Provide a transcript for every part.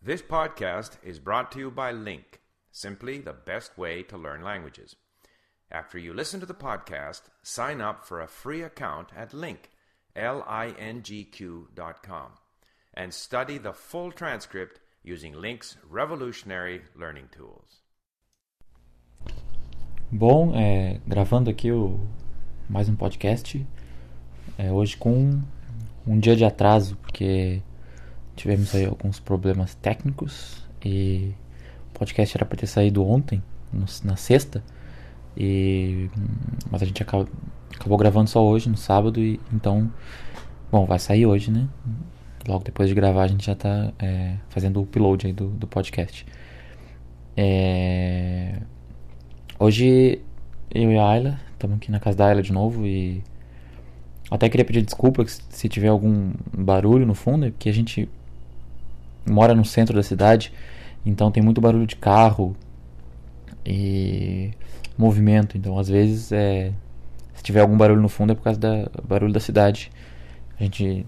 This podcast is brought to you by Link, simply the best way to learn languages. After you listen to the podcast, sign up for a free account at Link, dot com, and study the full transcript using Link's revolutionary learning tools. Bom, é, gravando aqui o, mais um podcast, é, hoje com um dia de atraso, porque tivemos aí alguns problemas técnicos e o podcast era para ter saído ontem, no, na sexta, e mas a gente acabou, acabou gravando só hoje, no sábado, e então, bom, vai sair hoje, né? Logo depois de gravar a gente já tá é, fazendo o upload aí do, do podcast. É, hoje eu e a Ayla estamos aqui na casa da Ayla de novo e até queria pedir desculpa se tiver algum barulho no fundo, é porque a gente mora no centro da cidade, então tem muito barulho de carro e movimento. Então, às vezes, é, se tiver algum barulho no fundo, é por causa do barulho da cidade. A gente,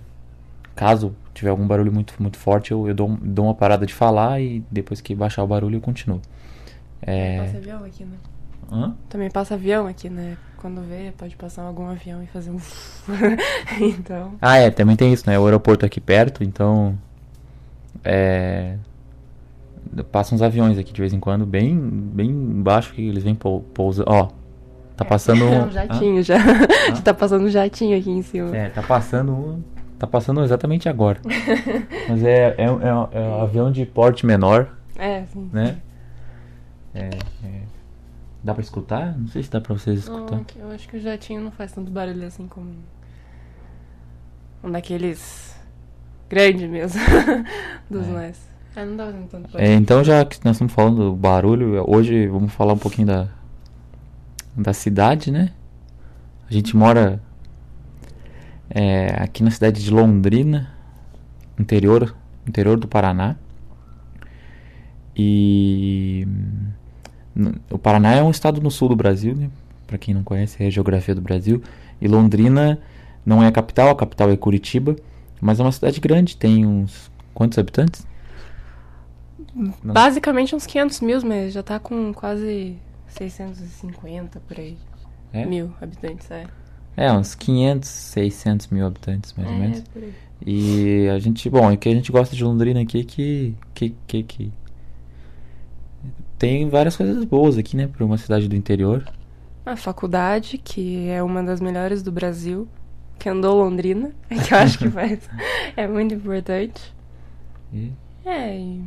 caso tiver algum barulho muito, muito forte, eu, eu dou, dou uma parada de falar e depois que baixar o barulho, eu continuo. É... Passa avião aqui, né? Hã? Também passa avião aqui, né? Quando vê, pode passar algum avião e fazer um. então. Ah, é, também tem isso, né? O aeroporto aqui perto, então é, passam uns aviões aqui de vez em quando, bem, bem baixo que eles vêm pousar. Ó, tá passando um. um jatinho ah? já. Ah? tá passando um jatinho aqui em cima. É, tá passando. Tá passando exatamente agora. Mas é, é, é, é um avião de porte menor. É, sim. Né? É, é, Dá pra escutar? Não sei se dá pra vocês escutar. Não, eu acho que o jatinho não faz tanto barulho assim como. Um daqueles grande mesmo dos é. mais. É, não tanto É, então, já que nós estamos falando do barulho, hoje vamos falar um pouquinho da, da cidade, né? A gente mora é, aqui na cidade de Londrina, interior, interior do Paraná. E o Paraná é um estado no sul do Brasil, né? Para quem não conhece é a geografia do Brasil. E Londrina não é a capital, a capital é Curitiba. Mas é uma cidade grande, tem uns. Quantos habitantes? Não. Basicamente uns 500 mil, mas já tá com quase 650 por aí. É? Mil habitantes, é. É, uns 500, 600 mil habitantes, mais é, ou menos. Por aí. E a gente, bom, o que a gente gosta de Londrina aqui é que, que, que, que tem várias coisas boas aqui, né, para uma cidade do interior. A faculdade, que é uma das melhores do Brasil que andou Londrina, que eu acho que faz. é muito importante. E? É. E...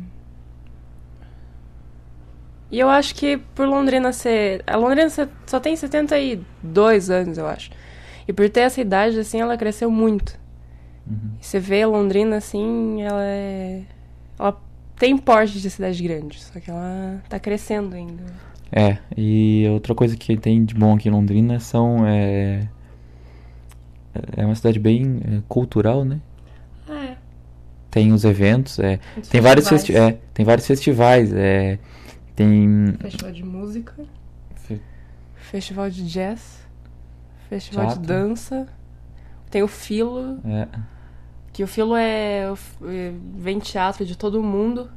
e eu acho que por Londrina ser. A Londrina só tem 72 anos, eu acho. E por ter essa idade, assim, ela cresceu muito. Uhum. Você vê a Londrina, assim, ela é. Ela tem porte de cidade grande, só que ela tá crescendo ainda. É, e outra coisa que tem de bom aqui em Londrina são. É é uma cidade bem é, cultural, né? É. Tem os eventos, é, tem vários festi é, tem vários festivais, é, tem festival de música, Fe... festival de jazz, festival Teatro. de dança, tem o Filo, é. que o Filo é, é vem teatro de todo mundo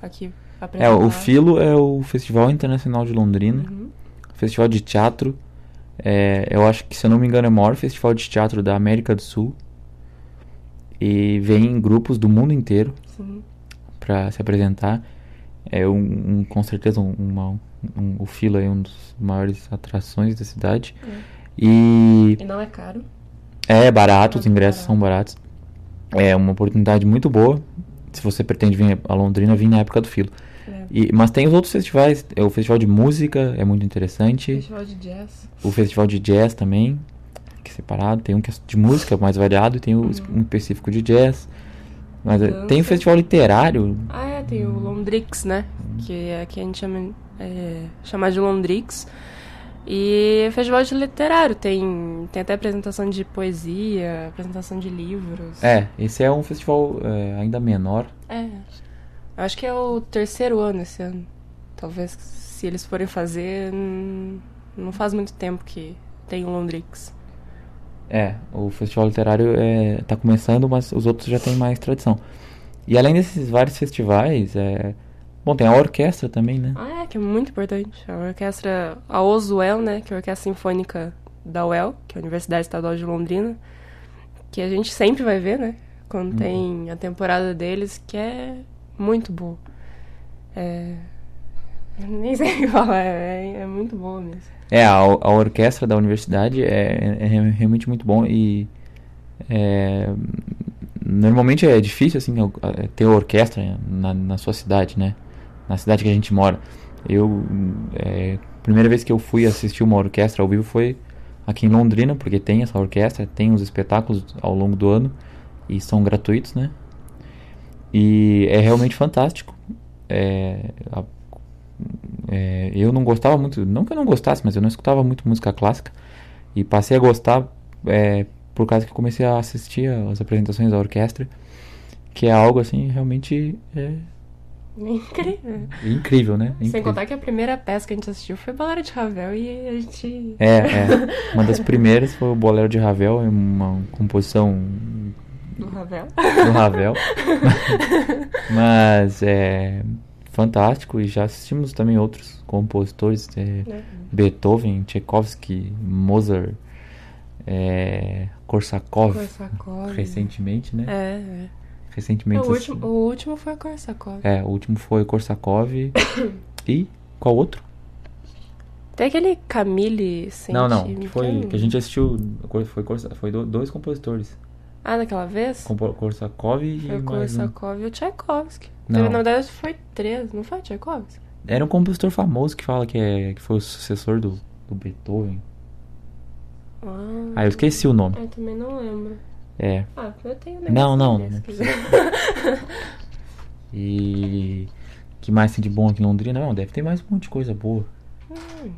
aqui. É, o Filo é o Festival Internacional de Londrina, uhum. festival de teatro é, eu acho que, se eu não me engano, é o maior festival de teatro da América do Sul. E vem grupos do mundo inteiro para se apresentar. É um, um com certeza um, uma, um, o Fila é um dos maiores atrações da cidade. É. E, e não é caro. É barato, os ingressos barato. são baratos. É uma oportunidade muito boa. Se você pretende vir a Londrina, vir na época do Filo. É. E, mas tem os outros festivais. É o festival de música é muito interessante. O festival de jazz. O festival de jazz também, que é separado. Tem um que é de música mais variado e tem uhum. um específico de jazz. Mas é, Dança. tem o festival literário. Ah, é, tem o Londrix, né? Que é que a gente chama, é, chama de Londrix. E festival de literário, tem, tem até apresentação de poesia, apresentação de livros. É, esse é um festival é, ainda menor. É. Acho que é o terceiro ano esse ano. Talvez se eles forem fazer, não faz muito tempo que tem o Londrix. É, o festival literário é, tá começando, mas os outros já têm mais tradição. E além desses vários festivais, é... bom, tem a orquestra também, né? Ah, é, que é muito importante. A orquestra, a OSUEL, né, que é a Orquestra Sinfônica da UEL, que é a Universidade Estadual de Londrina, que a gente sempre vai ver, né, quando tem a temporada deles, que é muito boa. É... Nem sei o que falar, é, é muito boa mesmo. É, a, a orquestra da universidade é, é realmente muito bom e é, normalmente é difícil assim ter orquestra na, na sua cidade, né? Na cidade que a gente mora. Eu é, primeira vez que eu fui assistir uma orquestra ao vivo foi aqui em Londrina, porque tem essa orquestra, tem os espetáculos ao longo do ano e são gratuitos, né? E é realmente fantástico. É, a, é, eu não gostava muito, não que eu não gostasse, mas eu não escutava muito música clássica e passei a gostar é, por causa que comecei a assistir as apresentações da orquestra, que é algo assim realmente é, Incrível. incrível, né? Sem Incrível. contar que a primeira peça que a gente assistiu foi Bolero de Ravel e a gente. É, é. Uma das primeiras foi o Bolero de Ravel, uma composição Do Ravel. do Ravel. Mas é fantástico e já assistimos também outros compositores, é, né? Beethoven, Tchaikovsky, Mozart, é, Korsakov, Korsakov. recentemente, né? É, é. Recentemente. O assi- último, o último foi Korsakov. É, o último foi Korsakov e qual outro? Tem aquele Camille Saint não, não, que foi que a gente assistiu, foi foi do- dois compositores, Ah, daquela vez? Kompo- Korsakov e Foi o mais um. Korsakov e o Tchaikovsky. Não. Na verdade, foi três, não foi o Tchaikovsky? Era um compositor famoso que fala que, é, que foi o sucessor do, do Beethoven. Ah, Ah, eu esqueci o nome. eu também não lembro. É. Ah, eu tenho um Não, não, não. E que mais tem de bom aqui em Londrina? Não, deve ter mais um monte de coisa boa. Hum.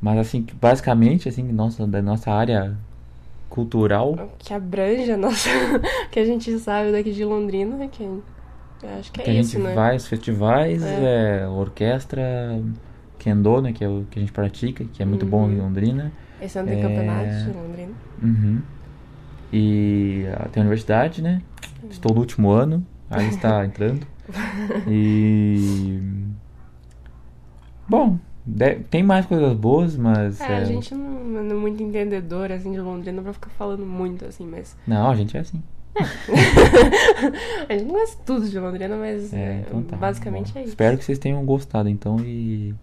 Mas assim, basicamente, assim, nossa, da nossa área cultural, que abrange a nossa. que a gente sabe daqui de Londrina, que eu acho que é que a isso, gente né? vai aos festivais, É. é, orquestra, kendo, né, que é o que a gente pratica, que é muito bom Uhum. em Londrina. Esse ano tem É. campeonato de Londrina. Uhum. E ah, tem a universidade, né? Estou no último ano, aí está entrando. E bom, de- tem mais coisas boas, mas É, é, a gente não, não é muito entendedor, assim, de Londrina pra ficar falando muito, assim, mas... não, a gente é assim. a gente não gosta tudo de Londrina, mas É, então tá. basicamente Bom, é isso. Espero que vocês tenham gostado, então, e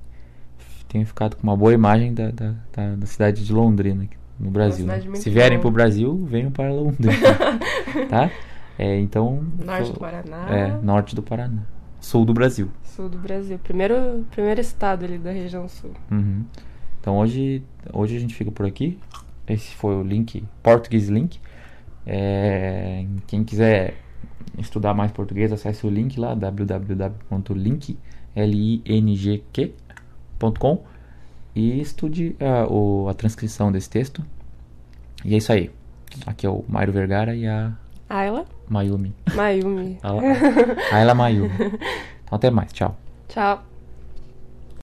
tenham ficado com uma boa imagem da, da, da- da cidade de Londrina, no Brasil. né? Se vierem boa. pro Brasil, venham para Londrina, tá? É, então, Norte do Paraná, é, norte do Paraná, sul do Brasil. sul do Brasil. Primeiro, primeiro estado ali da região sul. Uhum. Então hoje, hoje a gente fica por aqui. Esse foi o link, Português Link. É, quem quiser estudar mais português, acesse o link lá, www.link.com e estude a, o- a transcrição desse texto. E é isso aí. Aqui é o Mairo Vergara e a Ayla, Mayumi. Mayumi. A, a Ayla Mayumi. Então até mais, tchau. Tchau.